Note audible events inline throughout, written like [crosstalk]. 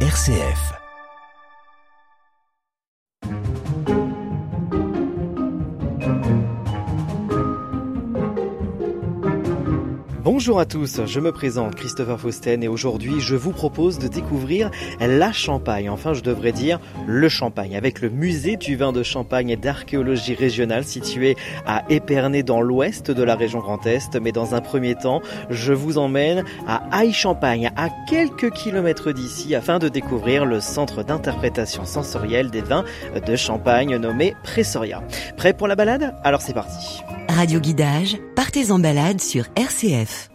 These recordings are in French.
RCF. Bonjour à tous, je me présente Christopher Fausten et aujourd'hui je vous propose de découvrir la Champagne, enfin je devrais dire le Champagne, avec le musée du vin de Champagne et d'archéologie régionale situé à Épernay dans l'ouest de la région Grand Est. Mais dans un premier temps, je vous emmène à Aix-Champagne, à quelques kilomètres d'ici, afin de découvrir le centre d'interprétation sensorielle des vins de Champagne nommé Pressoria. Prêt pour la balade? Alors c'est parti Radio Guidage, partez en balade sur RCF.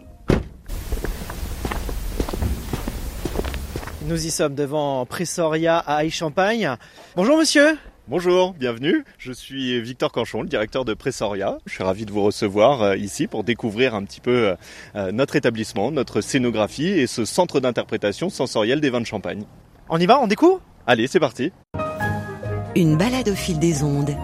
Nous y sommes devant Pressoria à Aix-Champagne. Bonjour monsieur Bonjour, bienvenue. Je suis Victor Canchon, le directeur de Pressoria. Je suis ravi de vous recevoir euh, ici pour découvrir un petit peu euh, notre établissement, notre scénographie et ce centre d'interprétation sensorielle des vins de Champagne. On y va, on découvre? Allez, c'est parti. Une balade au fil des ondes.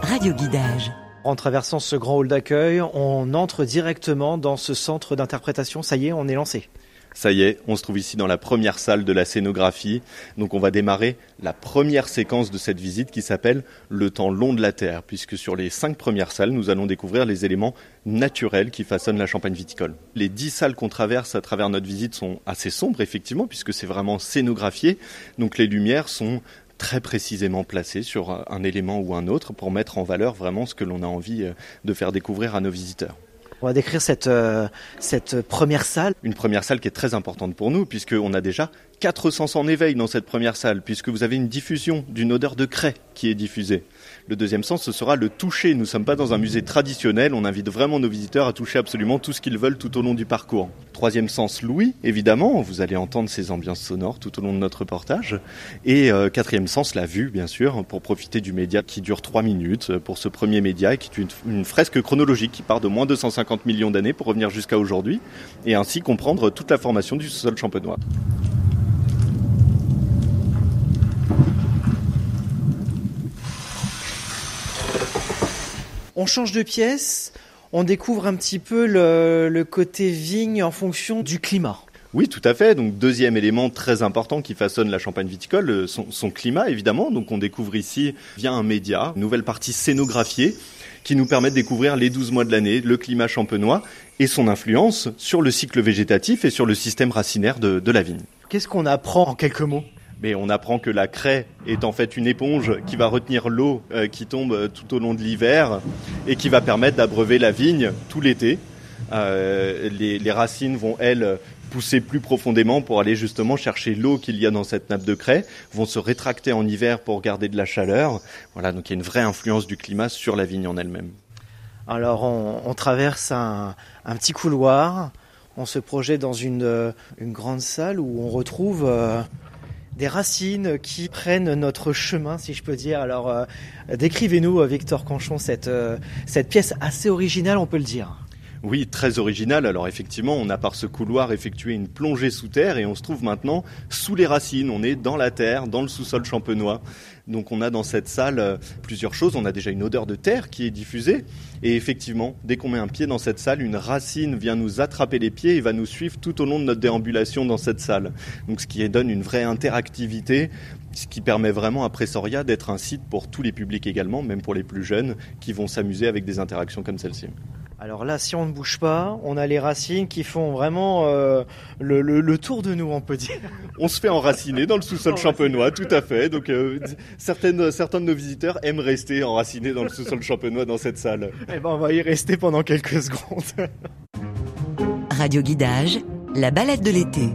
Radio Guidage. En traversant ce grand hall d'accueil, on entre directement dans ce centre d'interprétation. Ça y est, on est lancé. Ça y est, on se trouve ici dans la première salle de la scénographie. Donc on va démarrer la première séquence de cette visite qui s'appelle Le temps long de la Terre, puisque sur les cinq premières salles, nous allons découvrir les éléments naturels qui façonnent la champagne viticole. Les dix salles qu'on traverse à travers notre visite sont assez sombres, effectivement, puisque c'est vraiment scénographié. Donc les lumières sont très précisément placé sur un élément ou un autre pour mettre en valeur vraiment ce que l'on a envie euh, de faire découvrir à nos visiteurs. On va décrire cette, euh, cette première salle. Une première salle qui est très importante pour nous puisqu'on a déjà quatre sens en éveil dans cette première salle puisque vous avez une diffusion d'une odeur de craie qui est diffusée. Le deuxième sens, ce sera le toucher. Nous ne sommes pas dans un musée traditionnel. On invite vraiment nos visiteurs à toucher absolument tout ce qu'ils veulent tout au long du parcours. Troisième sens, l'ouïe, évidemment. Vous allez entendre ces ambiances sonores tout au long de notre reportage. Et euh, quatrième sens, la vue, bien sûr, pour profiter du média qui dure trois minutes pour ce premier média, qui est une, une fresque chronologique qui part de moins de 250 millions d'années pour revenir jusqu'à aujourd'hui, et ainsi comprendre toute la formation du sol champenois. On change de pièce, on découvre un petit peu le, le côté vigne en fonction du climat. Oui, tout à fait. Donc deuxième élément très important qui façonne la Champagne viticole, euh, son, son, climat évidemment. Donc on découvre ici via un média, une nouvelle partie scénographiée qui nous permet de découvrir les 12 mois de l'année, le climat champenois et son influence sur le cycle végétatif et sur le système racinaire de, de la vigne. Qu'est-ce qu'on apprend en quelques mots? Mais on apprend que la craie est en fait une éponge qui va retenir l'eau euh, qui tombe tout au long de l'hiver et qui va permettre d'abreuver la vigne tout l'été. Euh, les, racines vont, elles, pousser plus profondément pour aller justement chercher l'eau qu'il y a dans cette nappe de craie, vont se rétracter en hiver pour garder de la chaleur. Voilà, donc il y a une vraie influence du climat sur la vigne en elle-même. Alors on, traverse un, petit couloir, on se projette dans une, grande salle où on retrouve... Euh des racines qui prennent notre chemin, si je peux dire. Alors, euh, décrivez-nous, Victor Canchon, euh, cette pièce assez originale, on peut le dire. Oui, très original. Alors effectivement, on a par ce couloir effectué une plongée sous terre et on se trouve maintenant sous les racines. On est dans la terre, dans le sous-sol champenois. Donc on a dans cette salle plusieurs choses. On a déjà une odeur de terre qui est diffusée. Et effectivement, dès qu'on met un pied dans cette salle, une racine vient nous attraper les pieds et va nous suivre tout au long de notre déambulation dans cette salle. Donc ce qui donne une vraie interactivité ce qui permet vraiment à Pressoria d'être un site pour tous les publics également, même pour les plus jeunes, qui vont s'amuser avec des interactions comme celle-ci. Alors là, si on ne bouge pas, on a les racines qui font vraiment euh, le, le, le, tour de nous, on peut dire. On se fait enraciner dans le sous-sol champenois, tout à fait. Donc euh, certaines, certains de nos visiteurs aiment rester enracinés dans le sous-sol champenois dans cette salle. Eh ben, on va y rester pendant quelques secondes. Radio Guidage, la balade de l'été.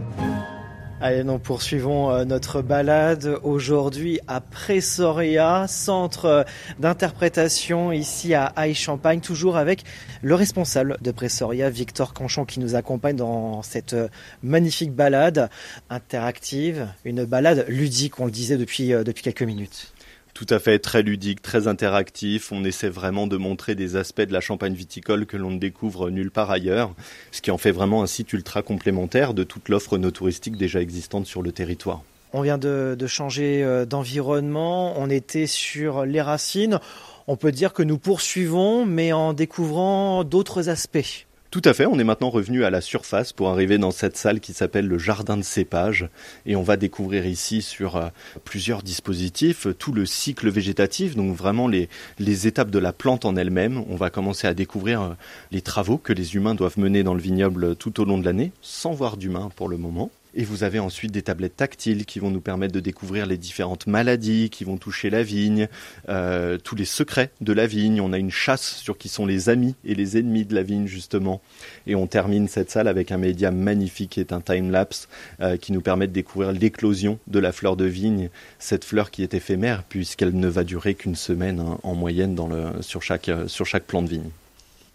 Allez, nous poursuivons notre balade aujourd'hui à Pressoria, centre d'interprétation ici à Aix-Champagne, toujours avec le responsable de Pressoria, Victor Canchon, qui nous accompagne dans cette magnifique balade interactive, une balade ludique, on le disait depuis quelques minutes. Tout à fait, très ludique, très interactif. On essaie vraiment de montrer des aspects de la champagne viticole que l'on ne découvre nulle part ailleurs, ce qui en fait vraiment un site ultra complémentaire de toute l'offre no touristique déjà existante sur le territoire. On vient de, de changer d'environnement, on était sur les racines. On peut dire que nous poursuivons, mais en découvrant d'autres aspects. Tout à fait, on est maintenant revenu à la surface pour arriver dans cette salle qui s'appelle le jardin de cépage et on va découvrir ici sur euh, plusieurs dispositifs tout le cycle végétatif, donc vraiment les, les étapes de la plante en elle-même. On va commencer à découvrir euh, les travaux que les humains doivent mener dans le vignoble tout au long de l'année, sans voir d'humains pour le moment. Et vous avez ensuite des tablettes tactiles qui vont nous permettre de découvrir les différentes maladies qui vont toucher la vigne, euh, tous les secrets de la vigne. On a une chasse sur qui sont les amis et les ennemis de la vigne justement. Et on termine cette salle avec un média magnifique qui est un time-lapse euh, qui nous permet de découvrir l'éclosion de la fleur de vigne, cette fleur qui est éphémère puisqu'elle ne va durer qu'une semaine hein, en moyenne sur, chaque, euh, sur chaque plant de vigne.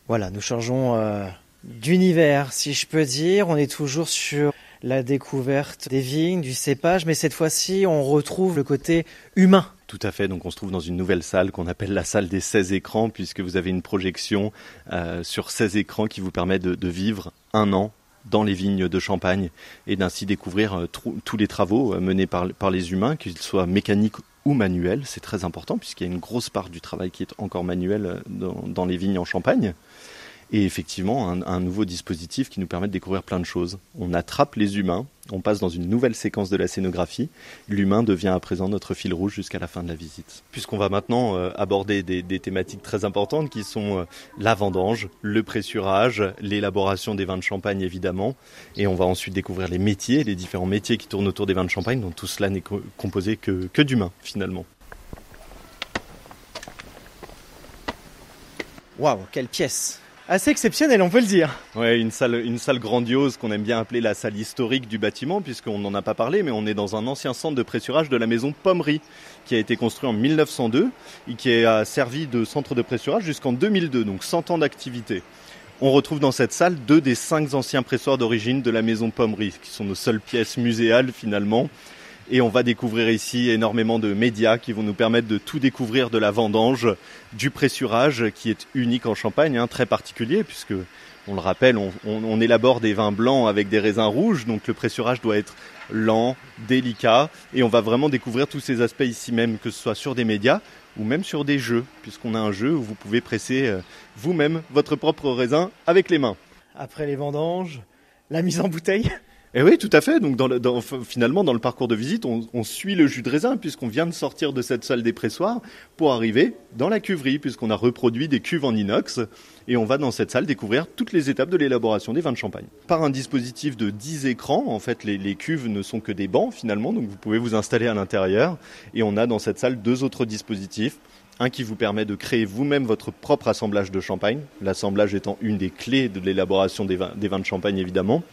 Voilà, nous changeons euh, d'univers si je peux dire. On est toujours sur la découverte des vignes, du cépage, mais cette fois-ci, on retrouve le côté humain. Tout à fait, donc on se trouve dans une nouvelle salle qu'on appelle la salle des 16 écrans, puisque vous avez une projection euh, sur 16 écrans qui vous permet de, vivre un an dans les vignes de Champagne et d'ainsi découvrir euh, tous les travaux euh, menés par, les humains, qu'ils soient mécaniques ou manuels. C'est très important, puisqu'il y a une grosse part du travail qui est encore manuel dans les vignes en Champagne et effectivement un, nouveau dispositif qui nous permet de découvrir plein de choses. On attrape les humains, on passe dans une nouvelle séquence de la scénographie, l'humain devient à présent notre fil rouge jusqu'à la fin de la visite. Puisqu'on va maintenant euh, aborder des, thématiques très importantes qui sont euh, la vendange, le pressurage, l'élaboration des vins de champagne évidemment, et on va ensuite découvrir les métiers, les différents métiers qui tournent autour des vins de champagne, dont tout cela n'est co composé que, que d'humains finalement. Waouh, quelle pièce assez exceptionnel, on peut le dire. Ouais, une salle, une salle grandiose qu'on aime bien appeler la salle historique du bâtiment, puisqu'on n'en a pas parlé, mais on est dans un ancien centre de pressurage de la maison Pommery, qui a été construit en 1902 et qui a servi de centre de pressurage jusqu'en 2002, donc 100 ans d'activité. On retrouve dans cette salle deux des cinq anciens pressoirs d'origine de la maison Pommery, qui sont nos seules pièces muséales finalement. Et on va découvrir ici énormément de médias qui vont nous permettre de tout découvrir de la vendange, du pressurage qui est unique en Champagne, hein, très particulier puisque on le rappelle, on, élabore des vins blancs avec des raisins rouges, donc le pressurage doit être lent, délicat, et on va vraiment découvrir tous ces aspects ici même, que ce soit sur des médias ou même sur des jeux, puisqu'on a un jeu où vous pouvez presser euh, vous-même votre propre raisin avec les mains. Après les vendanges, la mise en bouteille et eh oui, tout à fait. Donc, dans le, dans, finalement, dans le parcours de visite, on, on suit le jus de raisin puisqu'on vient de sortir de cette salle des pressoirs pour arriver dans la cuverie puisqu'on a reproduit des cuves en inox. Et on va dans cette salle découvrir toutes les étapes de l'élaboration des vins de champagne. Par un dispositif de 10 écrans, en fait, les, les cuves ne sont que des bancs finalement, donc vous pouvez vous installer à l'intérieur. Et on a dans cette salle deux autres dispositifs. Un qui vous permet de créer vous-même votre propre assemblage de champagne, l'assemblage étant une des clés de l'élaboration des vins, des vins de champagne évidemment,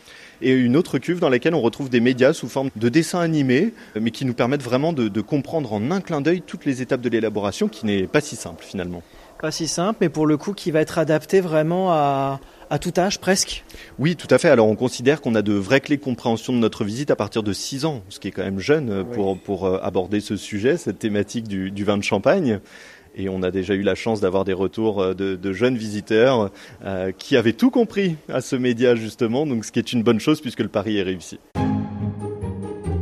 et une autre cuve dans laquelle on retrouve des médias sous forme de dessins animés, mais qui nous permettent vraiment de, de comprendre en un clin d'œil toutes les étapes de l'élaboration, qui n'est pas si simple finalement. Pas si simple, mais pour le coup qui va être adapté vraiment à, à tout âge presque Oui, tout à fait. Alors on considère qu'on a de vraies clés de compréhension de notre visite à partir de 6 ans, ce qui est quand même jeune pour, oui. pour aborder ce sujet, cette thématique du, du vin de champagne et on a déjà eu la chance d'avoir des retours de, de jeunes visiteurs euh, qui avaient tout compris à ce média justement, donc ce qui est une bonne chose puisque le pari est réussi.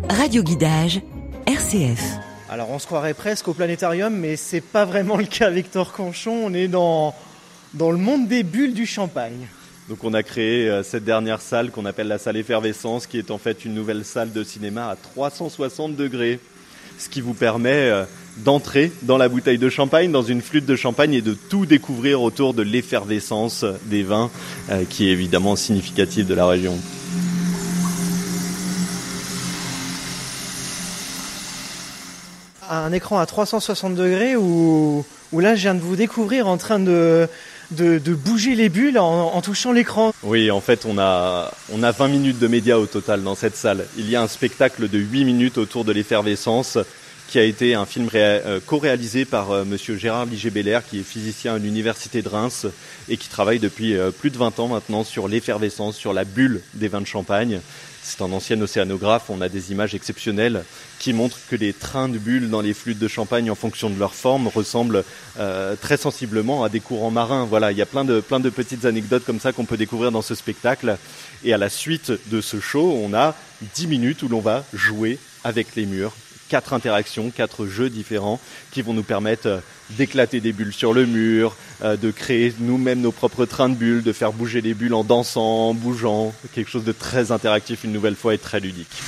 Radio Guidage, RCF. Alors on se croirait presque au planétarium, mais c'est pas vraiment le cas, Victor Conchon. On est dans, dans le monde des bulles du champagne. Donc on a créé euh, cette dernière salle qu'on appelle la salle effervescence, qui est en fait une nouvelle salle de cinéma à 360 degrés, ce qui vous permet euh, d'entrer dans la bouteille de champagne, dans une flûte de champagne et de tout découvrir autour de l'effervescence des vins, euh, qui est évidemment significative de la région. Un écran à 360 degrés où, où là je viens de vous découvrir en train de, de, de bouger les bulles en, en touchant l'écran. Oui, en fait, on a, on a 20 minutes de médias au total dans cette salle. Il y a un spectacle de 8 minutes autour de l'effervescence qui a été un film euh, co-réalisé par euh, monsieur Gérard Liger-Belair, qui est physicien à l'université de Reims et qui travaille depuis euh, plus de 20 ans maintenant sur l'effervescence, sur la bulle des vins de champagne. C'est un ancien océanographe, on a des images exceptionnelles qui montrent que les trains de bulles dans les flûtes de champagne en fonction de leur forme ressemblent euh, très sensiblement à des courants marins. Voilà, il y a plein de, plein de petites anecdotes comme ça qu'on peut découvrir dans ce spectacle. Et à la suite de ce show, on a 10 minutes où l'on va jouer avec les murs quatre interactions, quatre jeux différents qui vont nous permettre euh, d'éclater des bulles sur le mur, euh, de créer nous-mêmes nos propres trains de bulles, de faire bouger les bulles en dansant, en bougeant, quelque chose de très interactif une nouvelle fois et très ludique.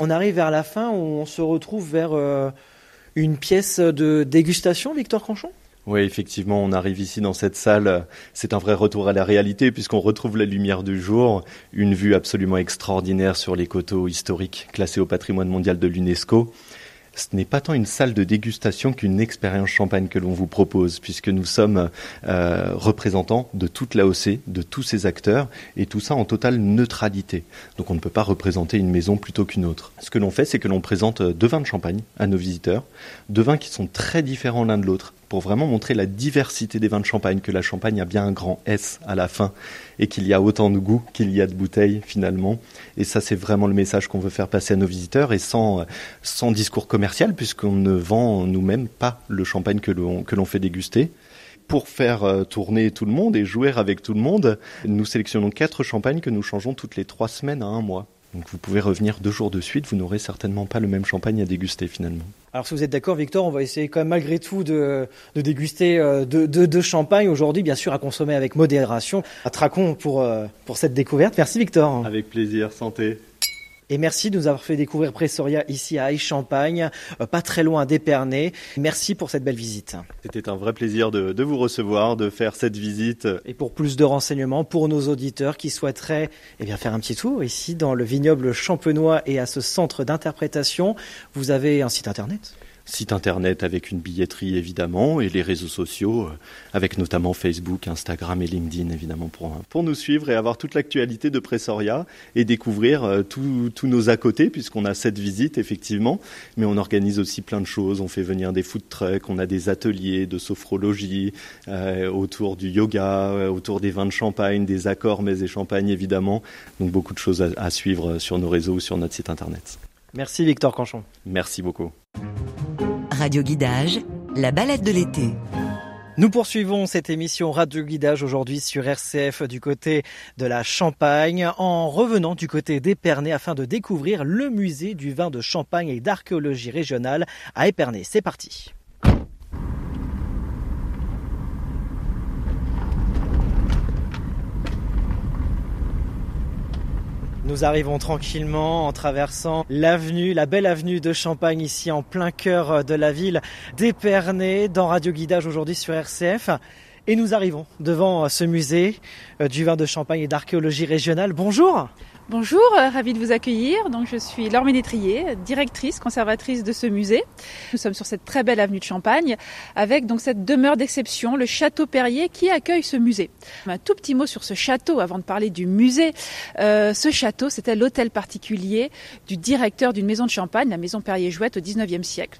On arrive vers la fin où on se retrouve vers euh, une pièce de dégustation, Victor Canchon oui, effectivement, on arrive ici dans cette salle. C'est un vrai retour à la réalité puisqu'on retrouve la lumière du jour, une vue absolument extraordinaire sur les coteaux historiques classés au patrimoine mondial de l'UNESCO ce n'est pas tant une salle de dégustation qu'une expérience champagne que l'on vous propose, puisque nous sommes euh, représentants de toute l'AOC, de tous ces acteurs, et tout ça en totale neutralité. Donc on ne peut pas représenter une maison plutôt qu'une autre. Ce que l'on fait, c'est que l'on présente deux vins de champagne à nos visiteurs, deux vins qui sont très différents l'un de l'autre, pour vraiment montrer la diversité des vins de champagne, que la champagne a bien un grand S à la fin, et qu'il y a autant de goût qu'il y a de bouteilles finalement. Et ça, c'est vraiment le message qu'on veut faire passer à nos visiteurs, et sans, sans discours commercial, puisqu'on ne vend nous-mêmes pas le champagne que l'on, que l'on fait déguster pour faire euh, tourner tout le monde et jouer avec tout le monde, nous sélectionnons quatre champagnes que nous changeons toutes les trois semaines à un mois. Donc vous pouvez revenir deux jours de suite, vous n'aurez certainement pas le même champagne à déguster finalement. Alors si vous êtes d'accord Victor, on va essayer quand même malgré tout de, déguster deux de, champagne aujourd'hui, bien sûr à consommer avec modération. À Tracon pour, euh, pour cette découverte. Merci Victor. Avec plaisir, santé. Et merci de nous avoir fait découvrir Pressoria ici à Aix-Champagne, euh, pas très loin d'Épernay. Merci pour cette belle visite. C'était un vrai plaisir de, vous recevoir, de faire cette visite. Et pour plus de renseignements pour nos auditeurs qui souhaiteraient eh bien, faire un petit tour ici dans le vignoble champenois et à ce centre d'interprétation, vous avez un site internet site internet avec une billetterie évidemment et les réseaux sociaux euh, avec notamment Facebook, Instagram et LinkedIn évidemment pour, pour nous suivre et avoir toute l'actualité de Pressoria et découvrir euh, tous nos à côté puisqu'on a cette visite effectivement mais on organise aussi plein de choses, on fait venir des food trucks, on a des ateliers de sophrologie euh, autour du yoga, autour des vins de champagne, des accords mais et champagne évidemment donc beaucoup de choses à, à suivre sur nos réseaux ou sur notre site internet. Merci Victor Canchon. Merci beaucoup. Radio Guidage, la balade de l'été. Nous poursuivons cette émission Radio Guidage aujourd'hui sur RCF du côté de la Champagne en revenant du côté d'Épernay afin de découvrir le musée du vin de Champagne et d'archéologie régionale à Épernay. C'est parti. Nous arrivons tranquillement en traversant l'avenue, la belle avenue de Champagne ici en plein cœur de la ville d'Épernay dans Radio Guidage aujourd'hui sur RCF. Et nous arrivons devant ce musée euh, du vin de Champagne et d'archéologie régionale. Bonjour Bonjour, euh, ravie de vous accueillir. Donc, je suis Laure Ménétrier, directrice, conservatrice de ce musée. Nous sommes sur cette très belle avenue de Champagne avec donc cette demeure d'exception, le château Perrier, qui accueille ce musée. Un tout petit mot sur ce château avant de parler du musée. Euh, ce château, c'était l'hôtel particulier du directeur d'une maison de Champagne, la maison Perrier-Jouette au 19e siècle.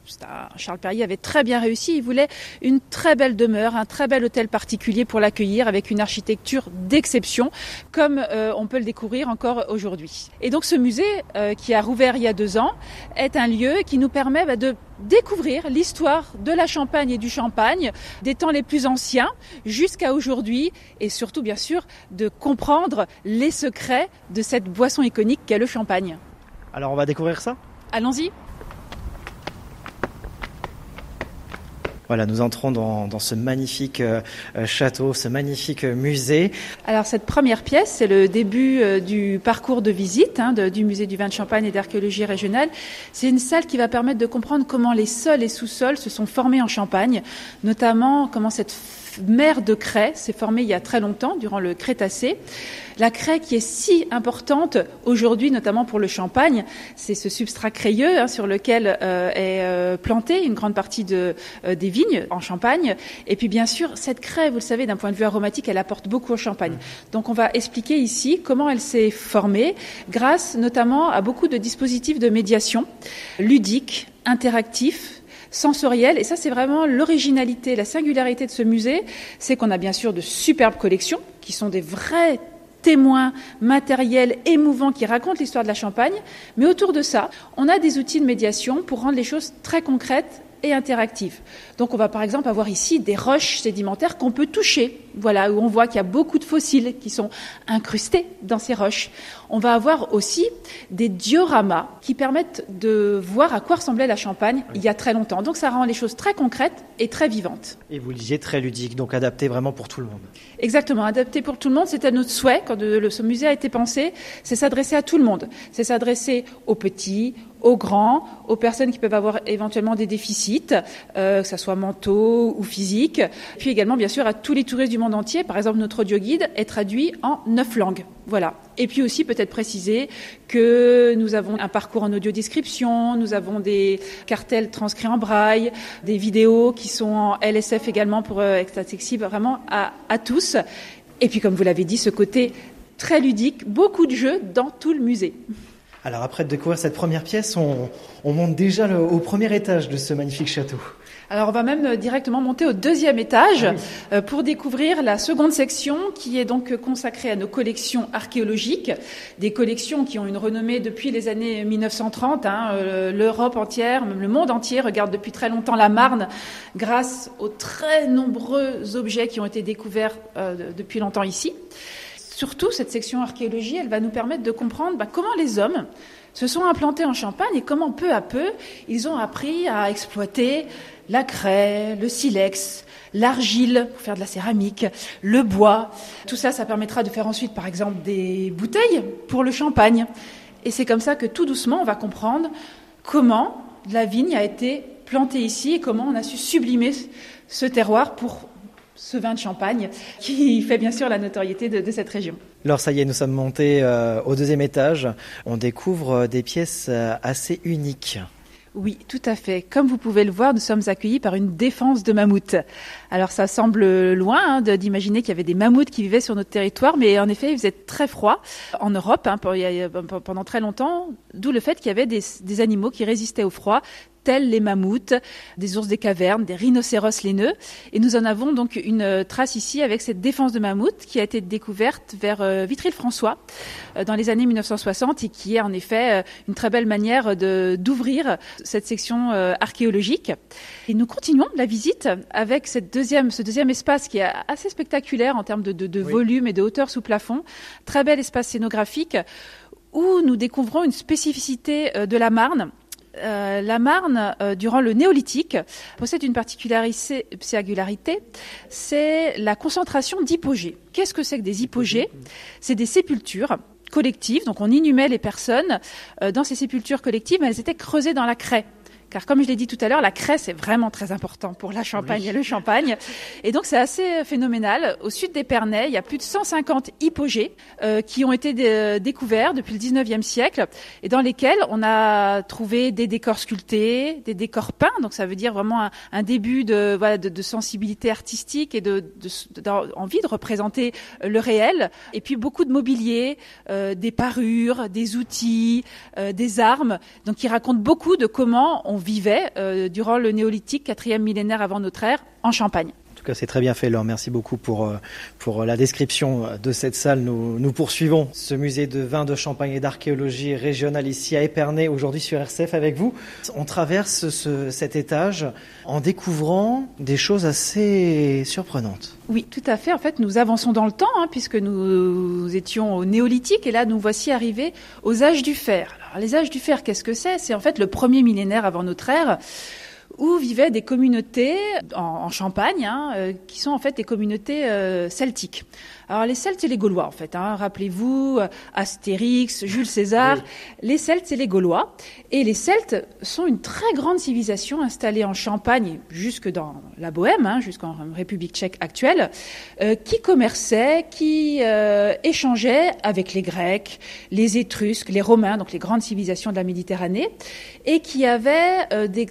Charles Perrier avait très bien réussi. Il voulait une très belle demeure, un très bel hôtel particulier pour l'accueillir avec une architecture d'exception, comme euh, on peut le découvrir encore aujourd'hui aujourd'hui. Et donc ce musée, euh, qui a rouvert il y a deux ans, est un lieu qui nous permet bah, de découvrir l'histoire de la Champagne et du Champagne, des temps les plus anciens jusqu'à aujourd'hui, et surtout bien sûr de comprendre les secrets de cette boisson iconique qu'est le Champagne. Alors on va découvrir ça? Allons-y Voilà, nous entrons dans, ce magnifique euh, euh, château, ce magnifique euh, musée. Alors cette première pièce, c'est le début du parcours de visite hein, du musée du vin de Champagne et d'archéologie régionale. C'est une salle qui va permettre de comprendre comment les sols et sous-sols se sont formés en Champagne, notamment comment cette mer de craie s'est formée il y a très longtemps, durant le Crétacé. La craie qui est si importante aujourd'hui, notamment pour le champagne, c'est ce substrat crayeux hein, sur lequel euh, est euh, plantée une grande partie de, euh, des vignes en Champagne. Et puis bien sûr, cette craie, vous le savez, d'un point de vue aromatique, elle apporte beaucoup au champagne. Donc on va expliquer ici comment elle s'est formée grâce notamment à beaucoup de dispositifs de médiation ludiques, interactifs, sensorielle. Et ça, c'est vraiment l'originalité, la singularité de ce musée. C'est qu'on a bien sûr de superbes collections qui sont des vrais témoins matériels émouvants qui racontent l'histoire de la Champagne. Mais autour de ça, on a des outils de médiation pour rendre les choses très concrètes et interactive. Donc on va par exemple avoir ici des roches sédimentaires qu'on peut toucher, voilà, où on voit qu'il y a beaucoup de fossiles qui sont incrustés dans ces roches. On va avoir aussi des dioramas qui permettent de voir à quoi ressemblait la Champagne il y a très longtemps. Donc ça rend les choses très concrètes et très vivantes. Et vous le disiez, très ludique, donc adapté vraiment pour tout le monde. Exactement, adapté pour tout le monde, c'était notre souhait quand ce musée a été pensé, c'est s'adresser à tout le monde. C'est s'adresser aux petits, aux grands, aux personnes qui peuvent avoir éventuellement des déficits, euh, que ce soit mentaux ou physiques, puis également bien sûr à tous les touristes du monde entier. Par exemple, notre audio guide est traduit en neuf langues. Voilà. Et puis aussi peut-être préciser que nous avons un parcours en audio description, nous avons des cartels transcrits en braille, des vidéos qui sont en LSF également pour euh, être accessibles vraiment à, à tous. Et puis comme vous l'avez dit, ce côté très ludique, beaucoup de jeux dans tout le musée. Alors après de découvrir cette première pièce, on, monte déjà au premier étage de ce magnifique château. Alors on va même directement monter au deuxième étage ah euh, pour découvrir la seconde section qui est donc consacrée à nos collections archéologiques, des collections qui ont une renommée depuis les années 1930. Hein, euh, L'Europe entière, même le monde entier regarde depuis très longtemps la Marne grâce aux très nombreux objets qui ont été découverts euh, depuis longtemps ici. Surtout, cette section archéologie, elle va nous permettre de comprendre bah, comment les hommes se sont implantés en Champagne et comment peu à peu ils ont appris à exploiter la craie, le silex, l'argile pour faire de la céramique, le bois. Tout ça, ça permettra de faire ensuite, par exemple, des bouteilles pour le champagne. Et c'est comme ça que tout doucement, on va comprendre comment la vigne a été plantée ici et comment on a su sublimer ce terroir pour ce vin de champagne qui fait bien sûr la notoriété de, cette région. Alors ça y est, nous sommes montés euh, au deuxième étage. On découvre euh, des pièces euh, assez uniques. Oui, tout à fait. Comme vous pouvez le voir, nous sommes accueillis par une défense de mammouth. Alors ça semble loin hein, d'imaginer qu'il y avait des mammouths qui vivaient sur notre territoire, mais en effet, il faisait très froid en Europe hein, pendant très longtemps, d'où le fait qu'il y avait des, des, animaux qui résistaient au froid, tels les mammouths, des ours des cavernes, des rhinocéros laineux. Et nous en avons donc une trace ici avec cette défense de mammouth qui a été découverte vers euh, Vitry-le-François euh, dans les années 1960 et qui est en effet euh, une très belle manière d'ouvrir cette section archéologique. Et nous continuons la visite avec cette deuxième, ce deuxième espace qui est assez spectaculaire en termes de, de volume et de hauteur sous plafond. Très bel espace scénographique où nous découvrons une spécificité de la Marne euh, la Marne, euh, durant le néolithique, possède une particularité, c'est la concentration d'hypogées. Qu'est-ce que c'est que des hypogées C'est des sépultures collectives, donc on inhumait les personnes euh, dans ces sépultures collectives, mais elles étaient creusées dans la craie. Car comme je l'ai dit tout à l'heure, la craie, c'est vraiment très important pour la Champagne et le Champagne. Et donc, c'est assez phénoménal. Au sud d'Épernay, il y a plus de 150 hypogées euh, qui ont été découverts depuis le 19e siècle et dans lesquels on a trouvé des décors sculptés, des décors peints. Donc, ça veut dire vraiment un, début de, voilà, de, de, sensibilité artistique et de, de, représenter le réel. Et puis, beaucoup de mobilier, euh, des parures, des outils, euh, des armes. Donc, qui racontent beaucoup de comment on vivait euh, durant le néolithique, quatrième millénaire avant notre ère, en Champagne. Tout cas, c'est très bien fait, Laure. Merci beaucoup pour, euh, pour la description de cette salle. Nous, poursuivons ce musée de vin, de champagne et d'archéologie régionale ici à Épernay, aujourd'hui sur RCF avec vous. On traverse ce, cet étage en découvrant des choses assez surprenantes. Oui, tout à fait. En fait, nous avançons dans le temps, hein, puisque nous étions au néolithique et là, nous voici arrivés aux âges du fer. Alors, les âges du fer, qu'est-ce que c'est? C'est en fait le premier millénaire avant notre ère où vivaient des communautés en, Champagne, hein, euh, qui sont en fait des communautés euh, celtiques. Alors les Celtes, c'est les Gaulois en fait. Hein. Rappelez-vous, euh, Astérix, Jules César. Les Celtes, c'est les Gaulois. Et les Celtes sont une très grande civilisation installée en Champagne, jusque dans la Bohème, hein, jusqu'en République tchèque actuelle, qui commerçait, qui échangeait avec les Grecs, les Étrusques, les Romains, donc les grandes civilisations de la Méditerranée, et qui avait des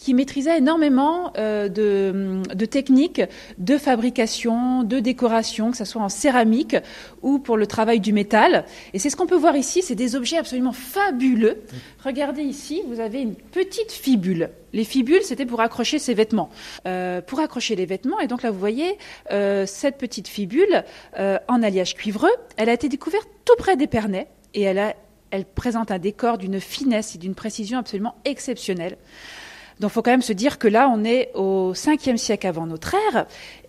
qui maîtrisait énormément euh, de, techniques de fabrication, de décoration, que ce soit en céramique ou pour le travail du métal. Et c'est ce qu'on peut voir ici, c'est des objets absolument fabuleux. Regardez ici, vous avez une petite fibule. Les fibules, c'était pour accrocher ses vêtements. Euh, pour accrocher les vêtements, et donc là, vous voyez euh, cette petite fibule en alliage cuivreux. Elle a été découverte tout près d'Épernay et elle, a, elle présente un décor d'une finesse et d'une précision absolument exceptionnelle. Donc, il faut quand même se dire que là, on est au 5e siècle avant notre ère,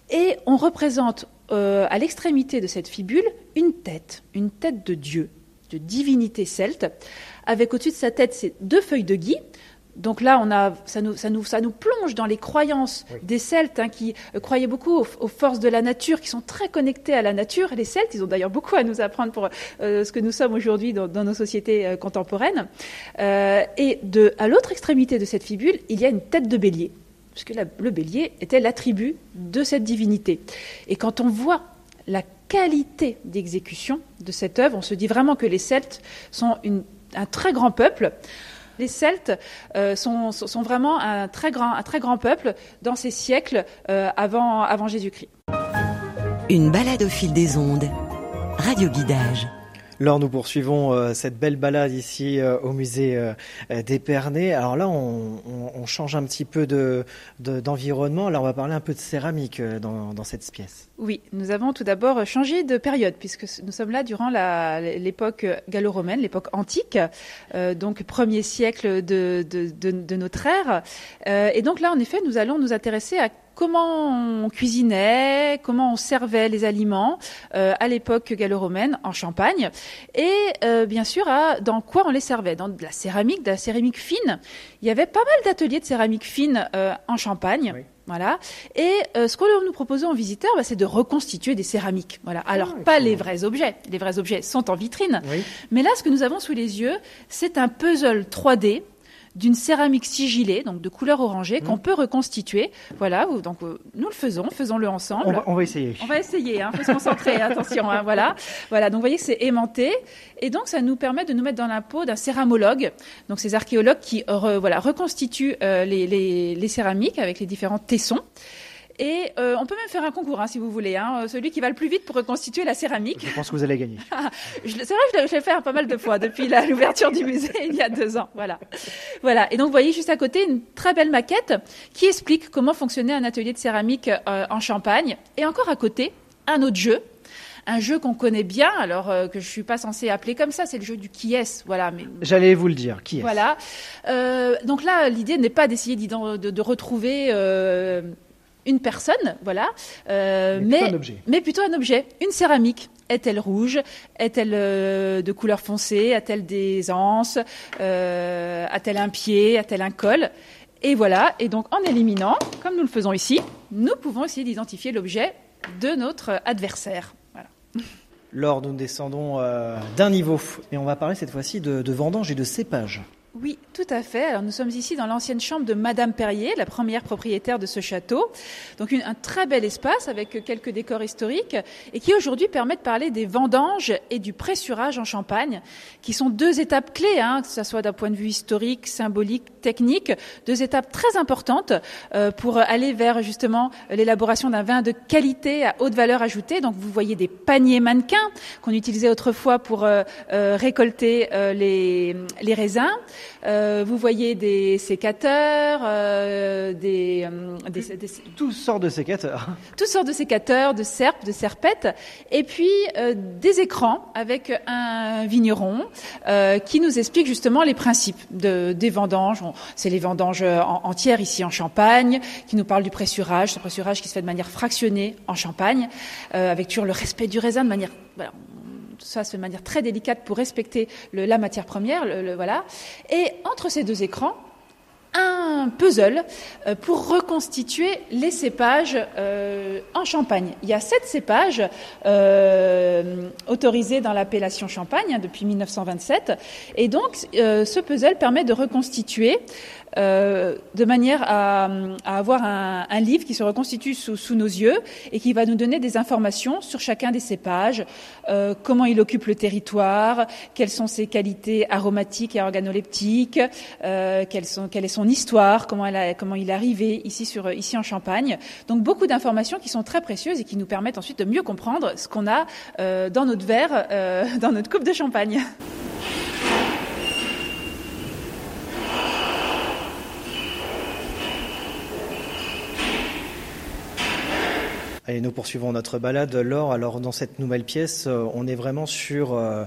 et on représente euh, à l'extrémité de cette fibule une tête, une tête de Dieu, de divinité celte, avec au-dessus de sa tête ces deux feuilles de gui. Donc là, on a, ça, nous, ça, nous, ça nous plonge dans les croyances des Celtes hein, qui euh, croyaient beaucoup aux, forces de la nature, qui sont très connectés à la nature. Les Celtes, ils ont d'ailleurs beaucoup à nous apprendre pour euh, ce que nous sommes aujourd'hui dans, nos sociétés contemporaines. et de, à l'autre extrémité de cette fibule, il y a une tête de bélier puisque le bélier était l'attribut de cette divinité. Et quand on voit la qualité d'exécution de cette œuvre, on se dit vraiment que les Celtes sont un très grand peuple. Les Celtes euh, sont, vraiment un très, grand, peuple dans ces siècles euh, avant Jésus-Christ. Une balade au fil des ondes. Radio Guidage. Laure, nous poursuivons euh, cette belle balade ici euh, au musée euh, d'Épernay. Alors là, on, change un petit peu d'environnement. De, Alors on va parler un peu de céramique dans, cette pièce. Oui, nous avons tout d'abord changé de période puisque nous sommes là durant l'époque gallo-romaine, l'époque antique, donc premier siècle de, de, notre ère. et donc là, en effet, nous allons nous intéresser à comment on cuisinait, comment on servait les aliments euh, à l'époque gallo-romaine en Champagne, et euh, bien sûr à dans quoi on les servait, dans de la céramique, de la céramique fine. Il y avait pas mal d'ateliers de céramique fine euh, en Champagne. Voilà. Et ce qu'on nous proposait en visiteur, bah, c'est de reconstituer des céramiques. Voilà. Alors, ah, pas les vrais objets. Les vrais objets sont en vitrine. Mais là, ce que nous avons sous les yeux, c'est un puzzle 3D d'une céramique sigillée, donc de couleur orangée, qu'on mmh. peut reconstituer. Voilà, donc euh, nous le faisons, faisons-le ensemble. On va, essayer. On va essayer, hein, faut se concentrer, [laughs] attention, hein, voilà. Voilà, donc vous voyez que c'est aimanté, et donc ça nous permet de nous mettre dans la peau d'un céramologue, donc ces archéologues qui voilà, reconstituent euh, les, les céramiques avec les différents tessons. Et euh, on peut même faire un concours, hein, si vous voulez. Hein, celui qui va le plus vite pour reconstituer la céramique. Je pense que vous allez gagner. [laughs] c'est vrai que je l'ai fait pas mal de fois depuis l'ouverture du musée il y a deux ans. Voilà. Voilà. Et donc, vous voyez juste à côté une très belle maquette qui explique comment fonctionnait un atelier de céramique euh, en Champagne. Et encore à côté, un autre jeu un jeu qu'on connaît bien, alors euh, que je suis pas censée appeler comme ça, c'est le jeu du qui est, voilà. Mais j'allais vous le dire, qui est. Voilà. Euh, donc là, l'idée n'est pas d'essayer de, de, retrouver euh, une personne, voilà, euh, mais, mais, plutôt mais, plutôt un objet, une céramique. Est-elle rouge? Est-elle euh, de couleur foncée? A-t-elle des anses? Euh, A-t-elle un pied? A-t-elle un col? Et voilà, et donc en éliminant, comme nous le faisons ici, nous pouvons essayer d'identifier l'objet de notre adversaire. Voilà. Lors, nous descendons d'un niveau. Et on va parler cette fois-ci de, de vendange et de cépage. Oui, tout à fait. Alors nous sommes ici dans l'ancienne chambre de Madame Perrier, la première propriétaire de ce château. Donc un très bel espace avec quelques décors historiques et qui aujourd'hui permet de parler des vendanges et du pressurage en Champagne, qui sont deux étapes clés, hein, que ce soit d'un point de vue historique, symbolique, technique, deux étapes très importantes euh, pour aller vers justement l'élaboration d'un vin de qualité à haute valeur ajoutée. Donc vous voyez des paniers mannequins qu'on utilisait autrefois pour euh, euh, récolter les, les raisins. Euh, vous voyez des sécateurs, euh, des, euh, des, toutes sortes de sécateurs. [laughs] Toutes sortes de sécateurs, de serpes, de serpettes, et puis des écrans avec un vigneron qui nous explique justement les principes de, des vendanges. C'est les vendanges entières ici en Champagne, qui nous parle du pressurage, ce pressurage qui se fait de manière fractionnée en Champagne, avec toujours le respect du raisin de manière ça se fait de manière très délicate pour respecter la matière première, voilà. Et entre ces deux écrans, un puzzle euh, pour reconstituer les cépages euh, en Champagne. Il y a sept cépages euh, autorisés dans l'appellation Champagne hein, depuis 1927, et donc ce puzzle permet de reconstituer euh, de manière à, avoir un, livre qui se reconstitue sous, nos yeux et qui va nous donner des informations sur chacun des cépages, euh, comment il occupe le territoire, quelles sont ses qualités aromatiques et organoleptiques, euh, quelle est son histoire, comment, il est arrivé ici en Champagne. Donc beaucoup d'informations qui sont très précieuses et qui nous permettent ensuite de mieux comprendre ce qu'on a dans notre verre, [laughs] dans notre coupe de champagne. Et nous poursuivons notre balade. Laure, alors dans cette nouvelle pièce, euh, on est vraiment sur euh,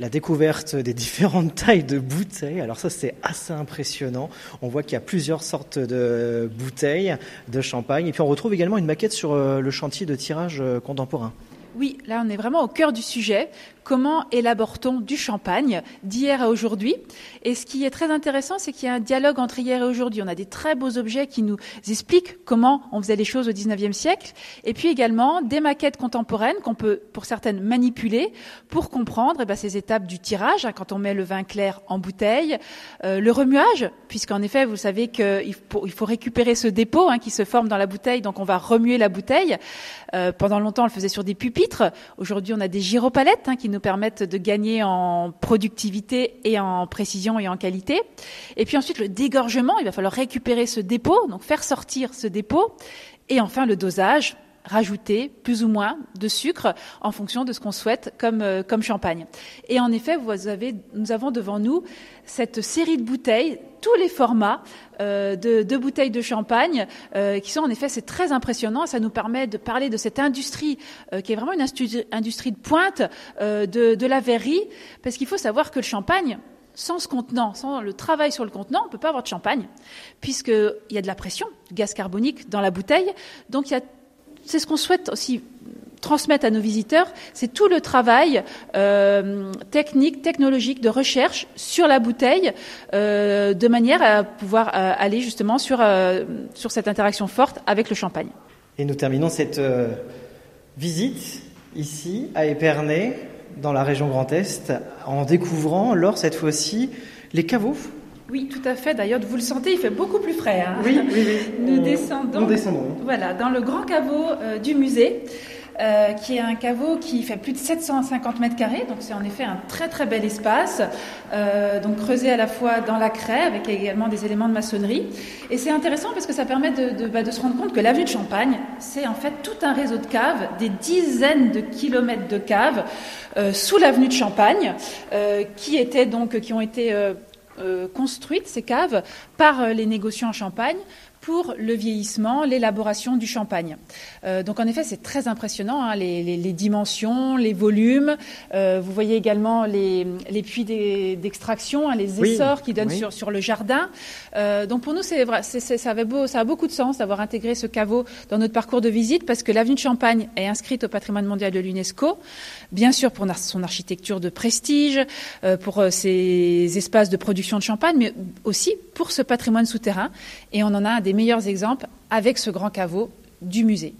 la découverte des [laughs] différentes tailles de bouteilles. Alors ça, c'est assez impressionnant. On voit qu'il y a plusieurs sortes de bouteilles de champagne. Et puis on retrouve également une maquette sur euh, le chantier de tirage contemporain. Oui, là on est vraiment au cœur du sujet. Comment élabore-t-on du champagne d'hier à aujourd'hui? Et ce qui est très intéressant, c'est qu'il y a un dialogue entre hier et aujourd'hui. On a des très beaux objets qui nous expliquent comment on faisait les choses au XIXe siècle, et puis également des maquettes contemporaines qu'on peut, pour certaines, manipuler pour comprendre eh ben, ces étapes du tirage, hein, quand on met le vin clair en bouteille, euh, le remuage, puisqu'en effet, vous savez qu'il faut, récupérer ce dépôt hein, qui se forme dans la bouteille, donc on va remuer la bouteille. Euh, pendant longtemps, on le faisait sur des Aujourd'hui, on a des gyropalettes hein, qui nous permettent de gagner en productivité et en précision et en qualité. Et puis ensuite, le dégorgement, il va falloir récupérer ce dépôt, donc faire sortir ce dépôt. Et enfin, le dosage, rajouter plus ou moins de sucre en fonction de ce qu'on souhaite comme, euh, comme champagne. Et en effet, vous avez, nous avons devant nous cette série de bouteilles, tous les formats euh, de, bouteilles de champagne, euh, qui sont en effet, c'est très impressionnant. Ça nous permet de parler de cette industrie qui est vraiment une industrie, de pointe de, de la verrerie, parce qu'il faut savoir que le champagne, sans ce contenant, sans le travail sur le contenant, on ne peut pas avoir de champagne, puisqu'il y a de la pression, gaz carbonique dans la bouteille. Donc il y a c'est ce qu'on souhaite aussi transmettre à nos visiteurs, c'est tout le travail euh, technique, technologique, de recherche sur la bouteille, euh, de manière à pouvoir euh, aller justement sur, sur cette interaction forte avec le champagne. Et nous terminons cette visite ici à Épernay, dans la région Grand Est, en découvrant, lors cette fois-ci, les caveaux oui, tout à fait. D'ailleurs, vous le sentez, il fait beaucoup plus frais. Hein oui, oui, oui. [laughs] Nous on, descendons. Nous descendons. Voilà, dans le grand caveau euh, du musée. Euh, qui est un caveau qui fait plus de 750 mètres carrés, donc c'est en effet un très très bel espace, euh, donc creusé à la fois dans la craie avec également des éléments de maçonnerie. Et c'est intéressant parce que ça permet de, de, bah, de se rendre compte que l'avenue de Champagne, c'est en fait tout un réseau de caves, des dizaines de kilomètres de caves euh, sous l'avenue de Champagne, qui étaient donc qui ont été construites ces caves par les négociants en Champagne pour le vieillissement, l'élaboration du champagne. Euh, donc en effet, c'est très impressionnant, hein, les, les, les, dimensions, les volumes. Euh, vous voyez également les, les puits d'extraction, hein, les essors oui, qui donnent oui. sur, sur le jardin. Euh, donc pour nous, c'est ça, avait beau, ça a beaucoup de sens d'avoir intégré ce caveau dans notre parcours de visite parce que l'avenue de Champagne est inscrite au patrimoine mondial de l'UNESCO, bien sûr pour son architecture de prestige, pour ses espaces de production de champagne, mais aussi pour ce patrimoine souterrain. Et on en a un des meilleurs exemples avec ce grand caveau du musée.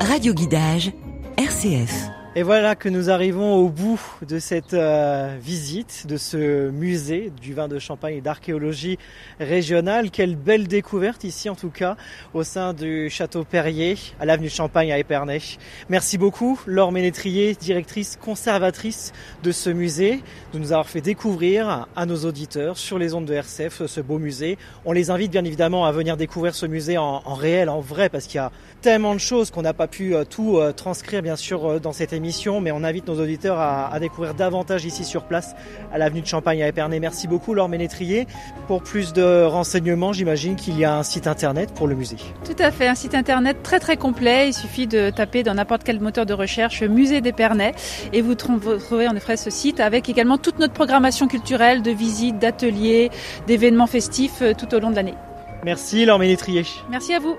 Radio Guidage, RCF. Et voilà que nous arrivons au bout de cette euh, visite de ce musée du vin de Champagne et d'archéologie régionale. Quelle belle découverte ici en tout cas au sein du château Perrier à l'avenue Champagne à Épernay. Merci beaucoup Laure Ménétrier, directrice conservatrice de ce musée, de nous avoir fait découvrir à nos auditeurs sur les ondes de RCF ce beau musée. On les invite bien évidemment à venir découvrir ce musée en, en réel, en vrai, parce qu'il y a tellement de choses qu'on n'a pas pu euh, tout euh, transcrire bien sûr euh, dans cette émission, mais on invite nos auditeurs à, à découvrir davantage ici sur place à l'avenue de Champagne à Épernay. Merci beaucoup Laure Ménétrier. Pour plus de renseignements, j'imagine qu'il y a un site internet pour le musée. Tout à fait, un site internet très très complet. Il suffit de taper dans n'importe quel moteur de recherche musée d'Épernay et vous trouverez en effet ce site avec également toute notre programmation culturelle de visites, d'ateliers, d'événements festifs tout au long de l'année. Merci Laure Ménétrier. Merci à vous.